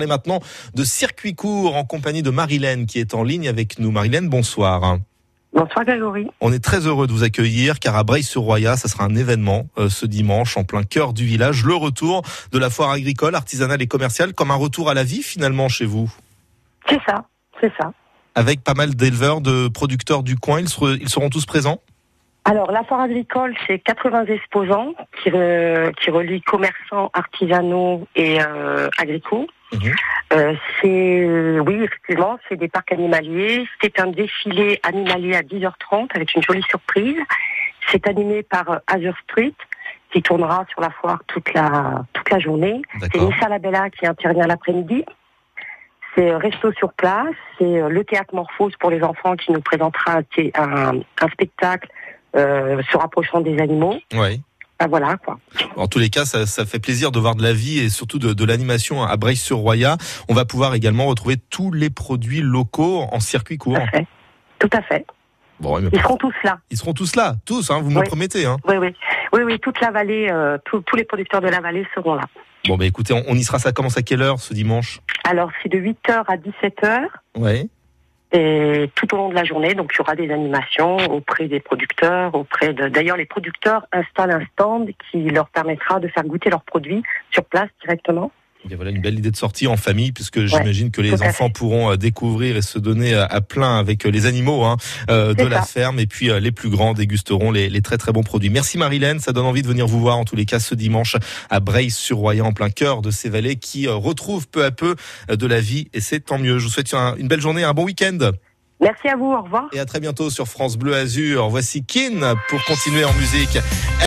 Et maintenant de circuit court en compagnie de Marilène qui est en ligne avec nous. Marilène, bonsoir. Bonsoir Grégory. On est très heureux de vous accueillir car à Breil-sur-Roya, ça sera un événement euh, ce dimanche en plein cœur du village, le retour de la foire agricole, artisanale et commerciale, comme un retour à la vie finalement chez vous. C'est ça, c'est ça. Avec pas mal d'éleveurs, de producteurs du coin, ils, seront, ils seront tous présents? Alors la foire agricole, c'est 80 exposants qui, re- qui relient commerçants, artisanaux et euh, agricoles. Mhm. Euh, c'est euh, oui effectivement c'est des parcs animaliers. C'est un défilé animalier à 10h30 avec une jolie surprise. C'est animé par euh, Azure Street qui tournera sur la foire toute la toute la journée. C'est. Nissa Labella qui intervient l'après-midi. C'est euh, Resto sur place. C'est le théâtre Morphose pour les enfants qui nous présentera un, un, un spectacle se rapprochant des animaux. Ouais. Ah, voilà quoi. En tous les cas, ça, ça fait plaisir de voir de la vie et surtout de, de l'animation à Breil-sur-Roya. On va pouvoir également retrouver tous les produits locaux en circuit Tout court. à fait. Tout à fait. Bon, Ils seront tous là. ils seront tous là, tous, hein, vous me le Oui. promettez. Hein. Oui, oui. Oui, oui, toute la vallée, euh, tous- tous les producteurs de la vallée seront là. Bon, bah écoutez, on, on y sera. Ça commence à quelle heure ce dimanche? Alors, c'est de 8h à 17h Ouais. Et tout au long de la journée. Donc, il y aura des animations auprès des producteurs, auprès de... D'ailleurs, les producteurs installent un stand qui leur permettra de faire goûter leurs produits sur place directement. Et voilà une belle idée de sortie en famille, puisque j'imagine que les enfants pourront euh, découvrir et se donner à, à plein avec euh, les animaux hein, euh, de la ferme. Et puis euh, les plus grands dégusteront les, les très très bons produits. Merci Marilène, ça donne envie de venir vous voir en tous les cas ce dimanche à Breil-sur-Roya, en plein cœur de ces vallées qui euh, retrouvent peu à peu euh, de la vie. Et c'est tant mieux. Je vous souhaite un- une belle journée, un bon week-end. Merci à vous, au revoir. Et à très bientôt sur France Bleu Azur. Voici Kin pour continuer en musique.